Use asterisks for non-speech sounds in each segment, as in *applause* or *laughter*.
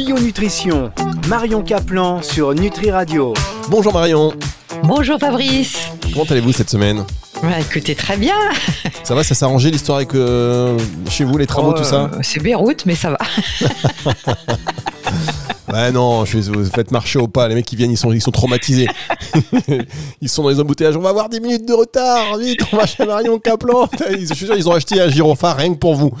Tuyau Nutrition, Marion Caplan sur Nutri Radio. Bonjour Marion. Bonjour Fabrice. Comment allez-vous cette semaine? Bah, écoutez, très bien. *laughs* Ça va, ça s'est arrangé l'histoire avec euh, chez vous, les travaux, tout ça? Euh, C'est Beyrouth, mais ça va. Ouais, *laughs* non, je vous faites marcher au pas. Les mecs qui viennent, ils sont, ils sont traumatisés. *laughs* ils sont dans les embouteillages. On va avoir 10 minutes de retard. Vite, on va chez Marion Caplan. Je suis sûr, ils ont acheté un gyrophare rien que pour vous.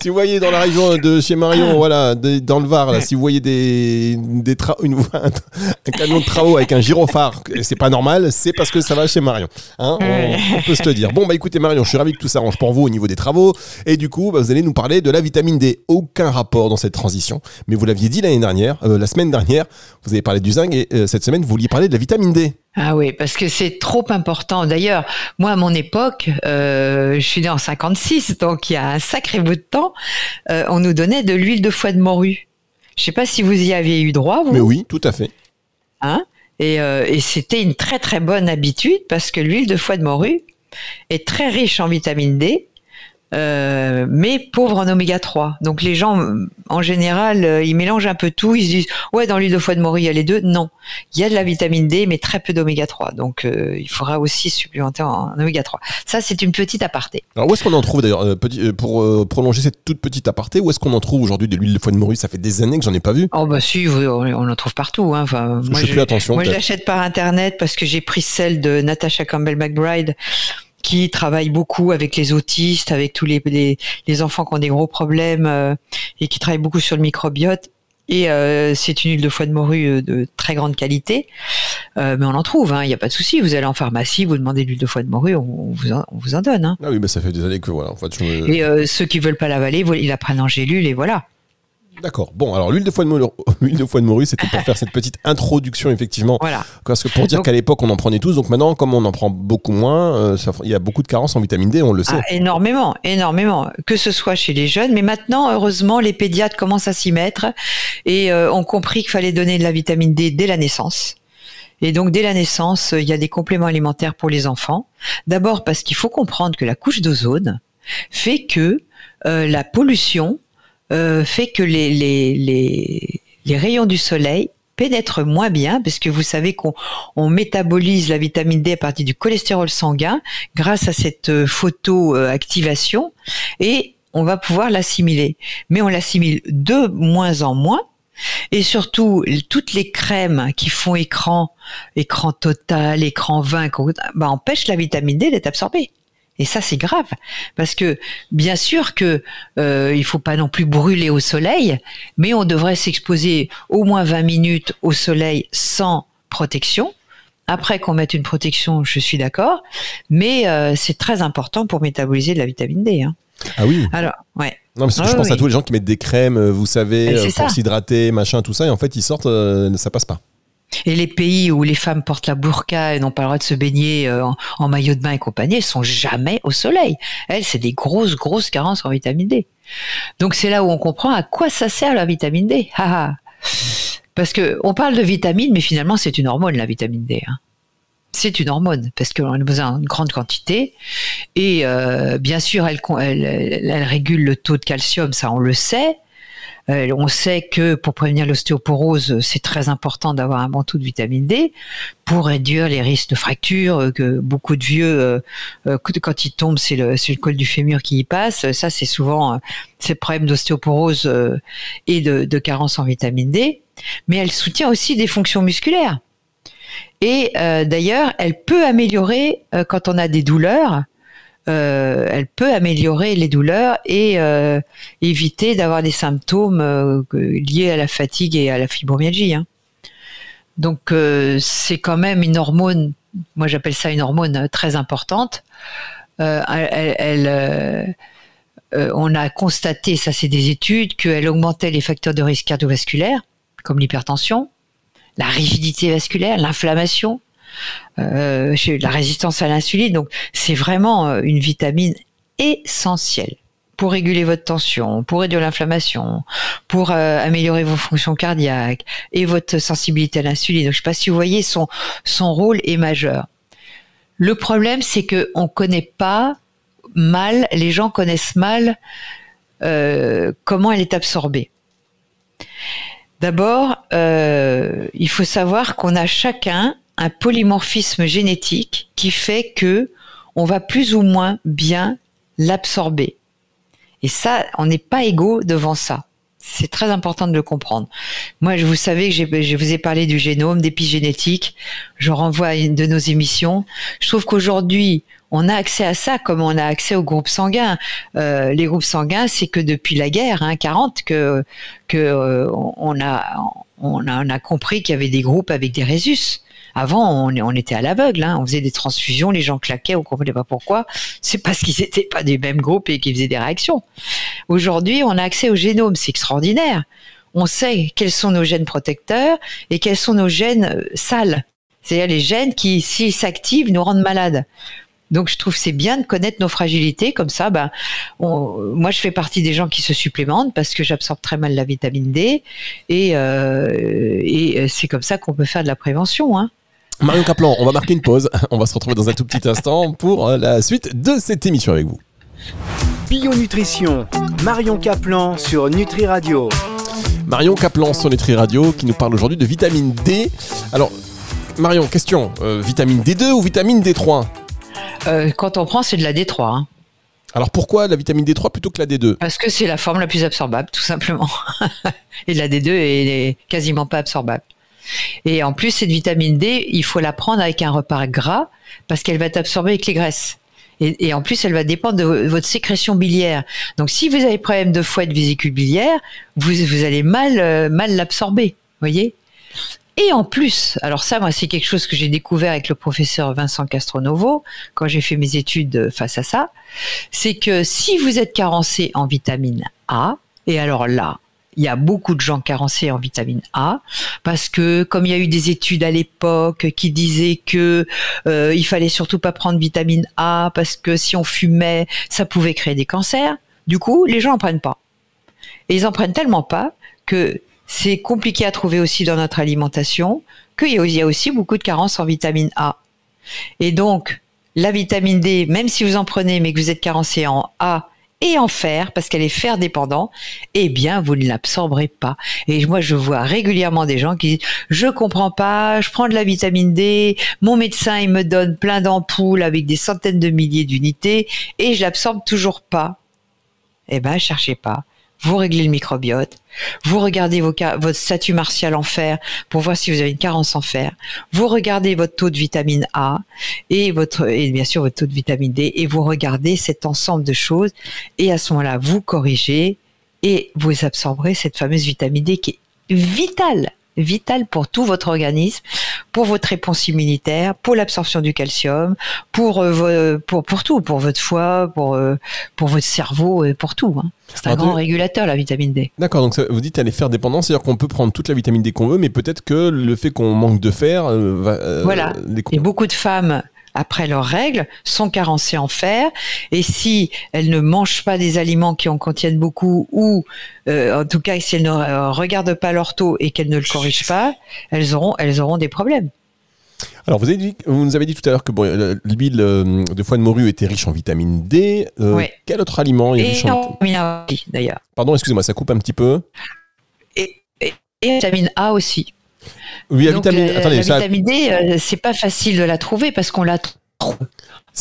Si vous voyez dans la région de chez Marion, voilà, dans le Var, là, si vous voyez des, des une, *laughs* un camion de travaux avec un gyrophare, c'est pas normal, c'est parce que ça va chez Marion. Hein on, peut se le dire. Bon, bah écoutez, Marion, je suis ravi que tout s'arrange pour vous au niveau des travaux. Et du coup, bah, vous allez nous parler de la vitamine D. Aucun rapport dans cette transition. Mais vous l'aviez dit l'année dernière, euh, la semaine dernière, vous avez parlé du zinc et euh, cette semaine, vous vouliez parler de la vitamine D. Ah oui, parce que c'est trop important. D'ailleurs, moi, à mon époque, euh, je suis né en 56, donc il y a un sacré bout de temps, on nous donnait de l'huile de foie de morue. Je sais pas si vous y aviez eu droit, vous. Mais oui, tout à fait. Hein? Et, et c'était une très très bonne habitude parce que l'huile de foie de morue est très riche en vitamine D euh, mais pauvre en oméga 3. Donc les gens, en général, euh, ils mélangent un peu tout. Ils se disent, ouais, dans l'huile de foie de morue, il y a les deux. Non, il y a de la vitamine D, mais très peu d'oméga 3. Donc euh, il faudra aussi supplémenter en, oméga 3. Ça, c'est une petite aparté. Alors où est-ce qu'on en trouve d'ailleurs, pour prolonger cette toute petite aparté, où est-ce qu'on en trouve aujourd'hui de l'huile de foie de morue? Ça fait des années que j'en ai pas vu. Oh bah si, on en trouve partout. Hein. Enfin, moi, je, plus attention. Moi, je l'achète par internet parce que j'ai pris celle de Natasha Campbell McBride qui travaille beaucoup avec les autistes, avec tous les, les, enfants qui ont des gros problèmes euh, et qui travaille beaucoup sur le microbiote. Et euh, c'est une huile de foie de morue euh, de très grande qualité, mais on en trouve, il hein, n'y a pas de souci. Vous allez en pharmacie, vous demandez l'huile de foie de morue, on, vous, en, on vous en donne. Hein. Ah oui, mais ça fait des années que voilà. En fait, Et ceux qui veulent pas l'avaler, ils la prennent en gélule et voilà. D'accord. Bon, alors l'huile de *laughs* foie de morue, l'huile de foie de morue, c'était pour faire cette petite introduction effectivement. Voilà. Parce que pour dire qu'à l'époque on en prenait tous, donc maintenant comme on en prend beaucoup moins, euh, il y a beaucoup de carences en vitamine D, on le sait. Ah, énormément, énormément. Que ce soit chez les jeunes, mais maintenant heureusement les pédiatres commencent à s'y mettre et euh, ont compris qu'il fallait donner de la vitamine D dès la naissance. Et donc dès la naissance, il y a des compléments alimentaires pour les enfants. D'abord parce qu'il faut comprendre que la couche d'ozone fait que euh, la pollution euh, fait que les, les, les, les rayons du soleil pénètrent moins bien parce que vous savez qu'on on métabolise la vitamine D à partir du cholestérol sanguin grâce à cette euh, photoactivation et on va pouvoir l'assimiler. Mais on l'assimile de moins en moins et surtout, toutes les crèmes qui font écran, écran total, écran 20, bah, empêchent la vitamine D d'être absorbée. Et ça, c'est grave, parce que bien sûr que euh, il faut pas non plus brûler au soleil, mais on devrait s'exposer au moins 20 minutes au soleil sans protection. Après qu'on mette une protection, je suis d'accord, mais euh, c'est très important pour métaboliser de la vitamine D. Hein. Ah oui. Alors, ouais. Non, que je pense à tous les gens qui mettent des crèmes, euh, vous savez, euh, pour s'hydrater, machin, tout ça, et en fait, ils sortent, ça passe pas. Et les pays où les femmes portent la burqa et n'ont pas le droit de se baigner euh, en, maillot de bain et compagnie, elles sont jamais au soleil. Elles, c'est des grosses, grosses carences en vitamine D. Donc c'est là où on comprend à quoi ça sert la vitamine D. parce que on parle de vitamine, mais finalement c'est une hormone la vitamine D. Hein. C'est une hormone parce qu'on a besoin d'une grande quantité et euh, bien sûr elle, régule le taux de calcium, ça on le sait. Euh, on sait que pour prévenir l'ostéoporose, c'est très important d'avoir un manteau de vitamine D pour réduire les risques de fractures, euh, que beaucoup de vieux, euh, quand ils tombent, c'est le, col du fémur qui y passe. Ça, c'est souvent ces problèmes d'ostéoporose et de carence en vitamine D. Mais elle soutient aussi des fonctions musculaires. Et d'ailleurs, elle peut améliorer quand on a des douleurs euh, elle peut améliorer les douleurs et euh, éviter d'avoir des symptômes euh, liés à la fatigue et à la fibromyalgie. Hein. Donc c'est quand même une hormone, moi j'appelle ça une hormone très importante. On a constaté, ça c'est des études, qu'elle augmentait les facteurs de risque cardiovasculaire, comme l'hypertension, la rigidité vasculaire, l'inflammation, euh, la résistance à l'insuline. Donc c'est vraiment euh, une vitamine essentielle pour réguler votre tension, pour réduire l'inflammation, pour euh, améliorer vos fonctions cardiaques et votre sensibilité à l'insuline. Donc je sais pas si vous voyez son son rôle est majeur. Le problème c'est que on connaît pas mal, les gens connaissent mal euh, comment elle est absorbée. D'abord, il faut savoir qu'on a chacun un polymorphisme génétique qui fait que on va plus ou moins bien l'absorber. Et ça, on n'est pas égaux devant ça. C'est très important de le comprendre. Moi, vous savez que je vous ai parlé du génome, d'épigénétique. Je renvoie à une de nos émissions. Je trouve qu'aujourd'hui, on a accès à ça comme on a accès aux groupes sanguins. Euh, les groupes sanguins, c'est que depuis la guerre, hein, 40, que euh, a on a, on a compris qu'il y avait des groupes avec des résus. Avant, on, était à l'aveugle, hein, on faisait des transfusions, les gens claquaient, on comprenait pas pourquoi. C'est parce qu'ils n'étaient pas des mêmes groupes et qu'ils faisaient des réactions. Aujourd'hui, on a accès au génome, c'est extraordinaire. On sait quels sont nos gènes protecteurs et quels sont nos gènes euh, sales. C'est-à-dire les gènes qui, s'ils s'activent, nous rendent malades. Donc je trouve c'est bien de connaître nos fragilités comme ça. Ben, moi je fais partie des gens qui se supplémentent parce que j'absorbe très mal la vitamine D et, euh, et c'est comme ça qu'on peut faire de la prévention. Hein. Marion Caplan, on va marquer une pause. *laughs* On va se retrouver dans un tout petit instant pour euh, la suite de cette émission avec vous. Bio Nutrition, Marion Caplan sur Nutri Radio. Marion Caplan sur Nutri Radio qui nous parle aujourd'hui de vitamine D. Alors, Marion, question, euh, vitamine D2 ou vitamine D3 euh, Quand on prend, c'est de la D3. Hein. Alors pourquoi la vitamine D3 plutôt que la D2 Parce que c'est la forme la plus absorbable, tout simplement. *laughs* Et la D2 est quasiment pas absorbable. Et en plus, cette vitamine D, il faut la prendre avec un repas gras parce qu'elle va être absorbée avec les graisses. Et, en plus, elle va dépendre de votre sécrétion biliaire. Donc, si vous avez problème de foie de vésicule biliaire, vous, allez mal, euh, mal l'absorber. Voyez? Et en plus, alors ça, moi, c'est quelque chose que j'ai découvert avec le professeur Vincent Castronovo quand j'ai fait mes études face à ça, c'est que si vous êtes carencé en vitamine A, et alors là, il y a beaucoup de gens carencés en vitamine A parce que comme il y a eu des études à l'époque qui disaient que euh, il fallait surtout pas prendre vitamine A parce que si on fumait ça pouvait créer des cancers. Du coup, les gens en prennent pas. Et ils en prennent tellement pas que c'est compliqué à trouver aussi dans notre alimentation qu'il y a aussi beaucoup de carences en vitamine A. Et donc, la vitamine D, même si vous en prenez mais que vous êtes carencé en A et en fer, parce qu'elle est fer dépendant, eh bien, vous ne l'absorberez pas. Et moi, je vois régulièrement des gens qui disent, je comprends pas, je prends de la vitamine D, mon médecin, il me donne plein d'ampoules avec des centaines de milliers d'unités, et je l'absorbe toujours pas. Eh ben, cherchez pas vous réglez le microbiote, vous regardez votre statut martial en fer pour voir si vous avez une carence en fer, vous regardez votre taux de vitamine A et votre et bien sûr votre taux de vitamine D et vous regardez cet ensemble de choses. Et à ce moment-là vous corrigez et vous absorberez cette fameuse vitamine D qui est vitale vitale pour tout votre organisme, pour votre réponse immunitaire, pour l'absorption du calcium, pour, euh, pour, pour tout, pour votre foie, pour, euh, pour votre cerveau et pour tout. Hein. C'est un grand régulateur, la vitamine D. D'accord, donc vous dites elle est fer dépendant, c'est-à-dire qu'on peut prendre toute la vitamine D qu'on veut, mais peut-être que le fait qu'on manque de fer euh, va. voilà. Et beaucoup de femmes après leurs règles sont carencées en fer et si elles ne mangent pas des aliments qui en contiennent beaucoup ou euh, en tout cas si elles ne euh, regardent pas leur taux et qu'elles ne le corrigent pas, elles auront elles auront des problèmes. Alors vous, avez dit, vous nous avez dit tout à l'heure que bon, l'huile de foie de morue était riche en vitamine D. Euh, quel autre aliment est riche en vitamine A d'ailleurs Pardon, excusez-moi, ça coupe un petit peu. Et, et, et vitamine A aussi. Oui, la vitamine, euh, la vitamine D, euh, c'est pas facile de la trouver parce qu'on la trouve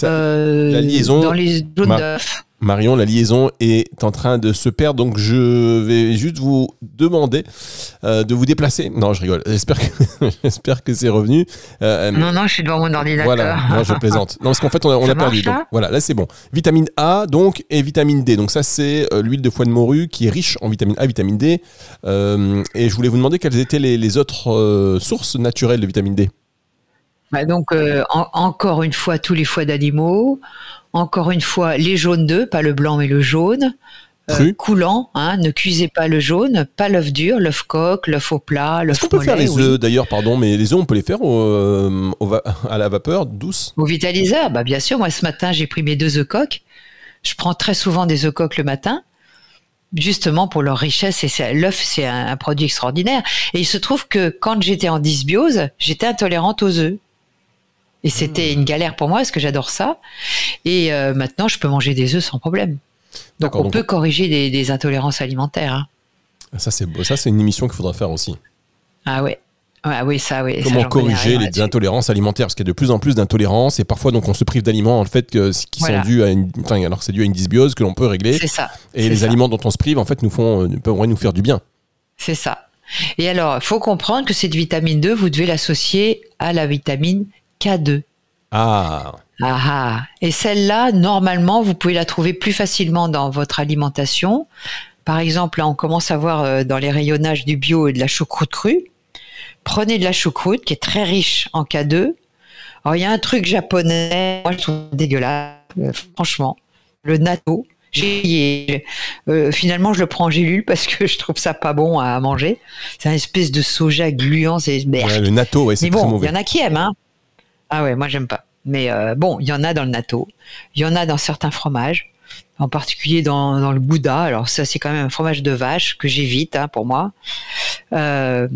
euh, la liaison, dans les jaunes d'œufs. Marion, la liaison est en train de se perdre, donc je vais juste vous demander de vous déplacer. Non, je rigole. J'espère que, *laughs* j'espère que c'est revenu. non, non, je suis devant mon ordinateur. Voilà, non, je plaisante. Non, parce qu'en fait, on a, perdu. Donc, voilà, là, c'est bon. Vitamine A, donc, et vitamine D. Donc, ça, c'est l'huile de foie de morue qui est riche en vitamine A, vitamine D. et je voulais vous demander quelles étaient les, autres sources naturelles de vitamine D. Bah donc, encore une fois, tous les foies d'animaux. Encore une fois, les jaunes d'œufs, pas le blanc mais le jaune. Euh, coulant, hein, ne cuisez pas le jaune, pas l'œuf dur, l'œuf coq, l'œuf au plat, l'œuf Est-ce qu'on peut faire les œufs d'ailleurs, pardon, mais les œufs on peut les faire euh, *laughs* à la vapeur douce? Au vitaliseur, bah bien sûr. Moi ce matin j'ai pris mes deux œufs coq. Je prends très souvent des œufs coq le matin, justement pour leur richesse. Et l'œuf c'est un, un, produit extraordinaire. Et il se trouve que quand j'étais en dysbiose, j'étais intolérante aux œufs. Et c'était mmh. une galère pour moi parce que j'adore ça. Et euh, maintenant, je peux manger des œufs sans problème. Donc on peut corriger des, intolérances alimentaires. Hein. Ça c'est ça c'est une émission qu'il faudra faire aussi. Ah ouais. Ah oui, ça, oui. Comment corriger les intolérances alimentaires? Parce qu'il y a de plus en plus d'intolérances et parfois donc on se prive d'aliments en fait que, qui sont dus à une, alors que c'est dû à une dysbiose que l'on peut régler. C'est ça. Et les aliments dont on se prive en fait nous font euh, peuvent nous faire du bien. C'est ça. Et alors, il faut comprendre que cette vitamine 2, vous devez l'associer à la vitamine K2. Ah. Ah, ah. Et celle-là, normalement, vous pouvez la trouver plus facilement dans votre alimentation. Par exemple, là, on commence à voir euh, dans les rayonnages du bio et de la choucroute crue. Prenez de la choucroute qui est très riche en K2. Alors, il y a un truc japonais, moi je trouve dégueulasse, euh, franchement. Le natto. J'ai, euh, finalement, je le prends en gélule parce que je trouve ça pas bon à manger. C'est une espèce de soja gluant, c'est le natto, ouais, c'est bon, mauvais. Il y en a qui aiment, hein. Ah ouais, moi j'aime pas. Mais euh, bon, il y en a dans le natto, il y en a dans certains fromages, en particulier dans, le gouda. Alors ça, c'est quand même un fromage de vache que j'évite hein, pour moi. Euh,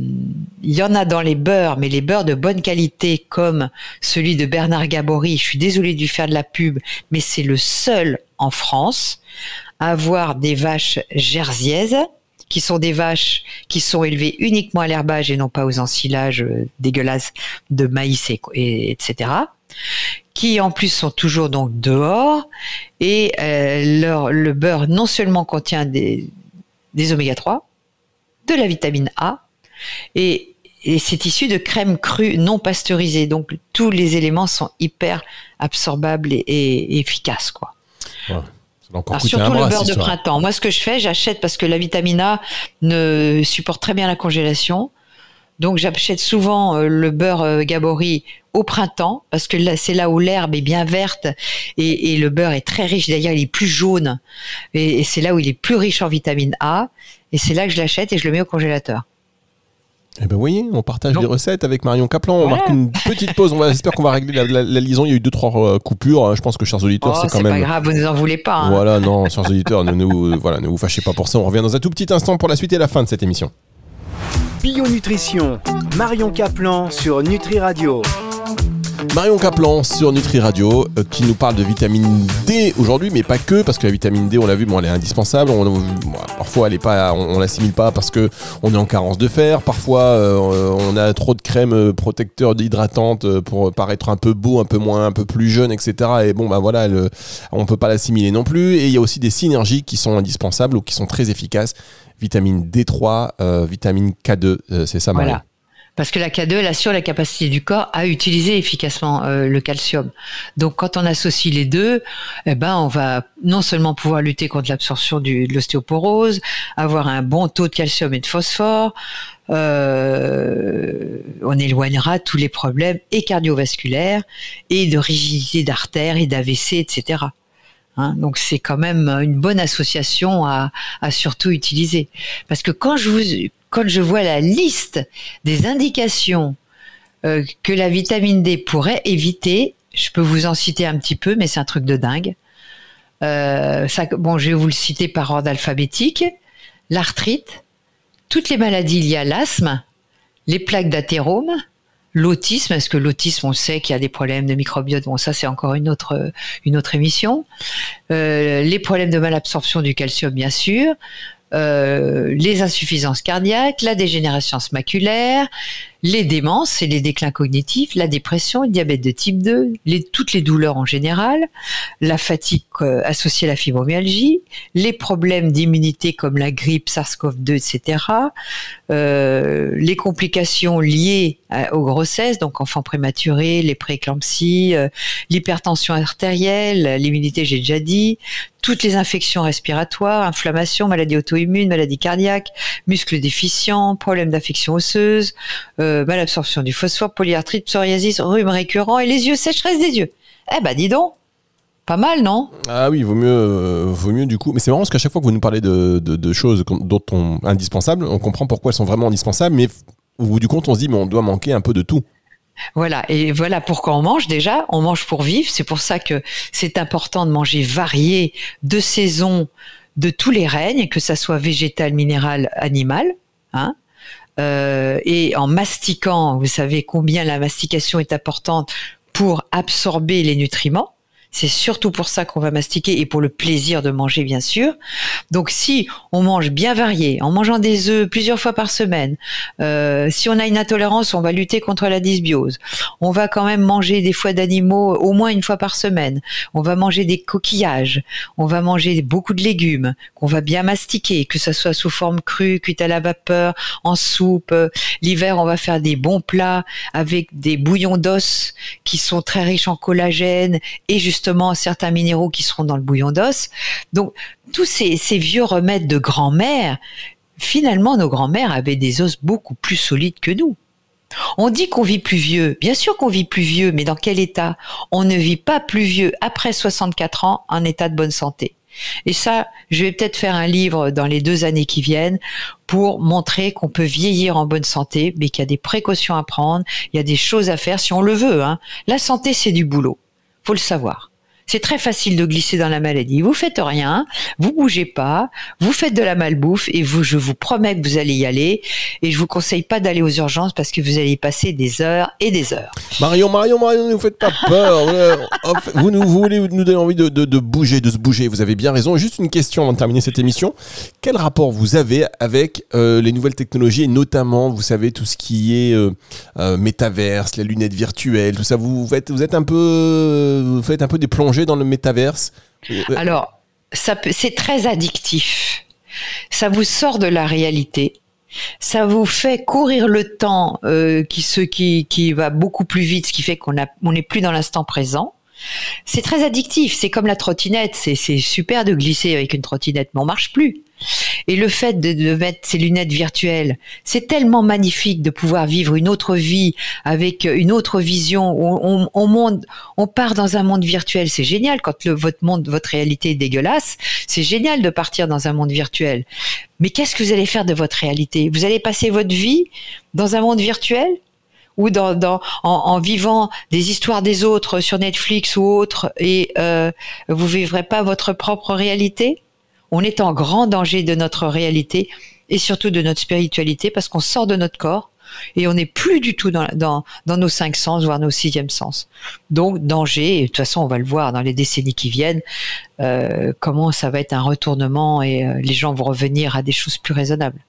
il y en a dans les beurres, mais les beurres de bonne qualité comme celui de Bernard Gabory. Je suis désolée de lui faire de la pub, mais c'est le seul en France à avoir des vaches jerseyaises qui sont des vaches qui sont élevées uniquement à l'herbage et non pas aux ensilages euh, dégueulasses de maïs et, etc. Qui en plus sont toujours donc dehors et euh, leur, le beurre non seulement contient des, des oméga 3, de la vitamine A et, c'est issu de crème crue non pasteurisée. Donc tous les éléments sont hyper absorbables et, efficaces quoi surtout le beurre de printemps. Moi, ce que je fais, j'achète parce que la vitamine A ne supporte très bien la congélation. Donc, j'achète souvent euh, le beurre euh, Gabori au printemps parce que c'est là où l'herbe est bien verte et, le beurre est très riche. D'ailleurs, il est plus jaune et c'est là où il est plus riche en vitamine A. Et c'est là que je l'achète et je le mets au congélateur. Eh ben, vous voyez, on partage des recettes avec Marion Caplan. On marque une petite pause. On j'espère qu'on va régler la, liaison. Il y a eu deux, trois euh, coupures. Je pense que, chers auditeurs, oh, c'est quand même. C'est pas grave, vous ne en voulez pas. Hein. Voilà, non, chers auditeurs, ne, nous, voilà, ne vous fâchez pas pour ça. On revient dans un tout petit instant pour la suite et la fin de cette émission. Bio Nutrition, Marion Caplan sur Nutri Radio. Marion Caplan sur Nutri Radio euh, qui nous parle de vitamine D aujourd'hui, mais pas que parce que la vitamine D, on l'a vu, bon, elle est indispensable. parfois, elle est pas, on, l'assimile pas parce que on est en carence de fer. Parfois, euh, on a trop de crème euh, protecteur hydratantes pour paraître un peu beau, un peu moins, un peu plus jeune, etc. Et bon, bah voilà, on peut pas l'assimiler non plus. Et il y a aussi des synergies qui sont indispensables ou qui sont très efficaces. Vitamine D3, vitamine K2, c'est ça, Marion. Parce que la K2, elle assure la capacité du corps à utiliser efficacement euh, le calcium. Donc, quand on associe les deux, eh ben, on va non seulement pouvoir lutter contre l'absorption de l'ostéoporose, avoir un bon taux de calcium et de phosphore, euh, on éloignera tous les problèmes et cardiovasculaires et de rigidité d'artères et d'AVC, etc. Hein, donc c'est quand même une bonne association à, à, surtout utiliser. Parce que quand je vous, quand je vois la liste des indications euh, que la vitamine D pourrait éviter, je peux vous en citer un petit peu, mais c'est un truc de dingue. Euh, bon, je vais vous le citer par ordre alphabétique. L'arthrite, toutes les maladies liées à l'asthme, les plaques d'athérome, l'autisme, est-ce que l'autisme, on sait qu'il y a des problèmes de microbiote, bon ça c'est encore une autre, émission, euh, les problèmes de malabsorption du calcium bien sûr, les insuffisances cardiaques, la dégénérescence maculaire, les démences et les déclins cognitifs, la dépression, le diabète de type 2, les, toutes les douleurs en général, la fatigue euh, associée à la fibromyalgie, les problèmes d'immunité comme la grippe, SARS-CoV-2, etc., euh, les complications liées aux grossesses, donc enfants prématurés, les prééclampsies, euh, l'hypertension artérielle, l'immunité, j'ai déjà dit, toutes les infections respiratoires, inflammations, maladies auto-immunes, maladies cardiaques, muscles déficients, problèmes d'affection osseuse, euh, malabsorption du phosphore, polyarthrite, psoriasis, rhume récurrent et les yeux, sécheresse des yeux. Eh ben dis donc, pas mal, non? Ah oui, vaut mieux, euh, vaut mieux du coup. Mais c'est marrant parce qu'à chaque fois que vous nous parlez de, choses dont on indispensables, on comprend pourquoi elles sont vraiment indispensables, mais au bout du compte, on se dit, mais on doit manquer un peu de tout. Voilà, et voilà pourquoi on mange déjà. On mange pour vivre. C'est pour ça que c'est important de manger varié, de saison, de tous les règnes, que ça soit végétal, minéral, animal. Hein euh, et en mastiquant, vous savez combien la mastication est importante pour absorber les nutriments. C'est surtout pour ça qu'on va mastiquer et pour le plaisir de manger, bien sûr. Donc, si on mange bien varié, en mangeant des œufs plusieurs fois par semaine, euh, si on a une intolérance, on va lutter contre la dysbiose. On va quand même manger des foies d'animaux au moins une fois par semaine. On va manger des coquillages. On va manger beaucoup de légumes qu'on va bien mastiquer, que ce soit sous forme crue, cuite à la vapeur, en soupe. L'hiver, on va faire des bons plats avec des bouillons d'os qui sont très riches en collagène et justement certains minéraux qui seront dans le bouillon d'os. Donc tous ces, vieux remèdes de grand-mère, finalement nos grand-mères avaient des os beaucoup plus solides que nous. On dit qu'on vit plus vieux. Bien sûr qu'on vit plus vieux, mais dans quel état? On ne vit pas plus vieux après 64 ans en état de bonne santé. Et ça, je vais peut-être faire un livre dans les deux années qui viennent pour montrer qu'on peut vieillir en bonne santé, mais qu'il y a des précautions à prendre, il y a des choses à faire si on le veut. Hein. La santé, c'est du boulot. Faut le savoir. C'est très facile de glisser dans la maladie. Vous faites rien, vous bougez pas, vous faites de la malbouffe et vous, je vous promets que vous allez y aller. Et je vous conseille pas d'aller aux urgences parce que vous allez y passer des heures et des heures. Marion, Marion, Marion, ne vous faites pas peur. *laughs* vous, nous, vous voulez nous donner envie de, bouger, de se bouger. Vous avez bien raison. Juste une question avant de terminer cette émission. Quel rapport vous avez avec euh, les nouvelles technologies et notamment, vous savez, tout ce qui est euh, euh, métaverse, les lunettes virtuelles, tout ça. Vous, vous êtes, vous êtes un peu, vous faites un peu des dans le métaverse Alors, c'est très addictif. Ça vous sort de la réalité. Ça vous fait courir le temps euh, qui, ce qui, qui va beaucoup plus vite, ce qui fait qu'on n'est plus dans l'instant présent. C'est très addictif. C'est comme la trottinette. C'est super de glisser avec une trottinette, mais on marche plus. Et le fait de, mettre ces lunettes virtuelles, c'est tellement magnifique de pouvoir vivre une autre vie avec une autre vision. On, on, on part dans un monde virtuel, c'est génial. Quand le, votre monde, votre réalité est dégueulasse, c'est génial de partir dans un monde virtuel. Mais qu'est-ce que vous allez faire de votre réalité? Vous allez passer votre vie dans un monde virtuel? Ou dans, dans en, vivant des histoires des autres sur Netflix ou autre et euh, vous vivrez pas votre propre réalité? On est en grand danger de notre réalité et surtout de notre spiritualité parce qu'on sort de notre corps et on n'est plus du tout dans, nos cinq sens, voire nos sixièmes sens. Donc danger, et de toute façon on va le voir dans les décennies qui viennent, euh, comment ça va être un retournement et euh, les gens vont revenir à des choses plus raisonnables.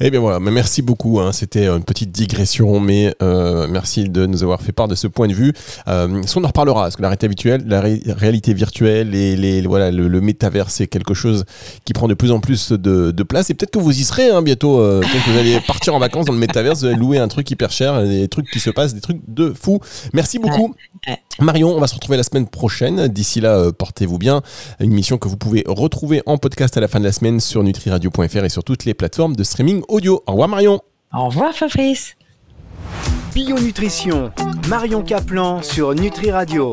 Eh bien voilà, mais merci beaucoup. Hein. C'était une petite digression, mais euh, merci de nous avoir fait part de ce point de vue. Euh, on en reparlera, parce que la réalité la réalité virtuelle et les, voilà, le, le métavers, c'est quelque chose qui prend de plus en plus de, place. Et peut-être que vous y serez hein, bientôt. Euh, que vous allez partir en vacances dans le métavers, vous allez louer un truc hyper cher, des trucs qui se passent, des trucs de fou. Merci beaucoup. Marion, on va se retrouver la semaine prochaine. D'ici là, euh, portez-vous bien. Une émission que vous pouvez retrouver en podcast à la fin de la semaine sur nutriradio.fr et sur toutes les plateformes de streaming audio. Au revoir Marion. Au revoir Fabrice. Bio Nutrition, Marion Caplan sur Nutri Radio.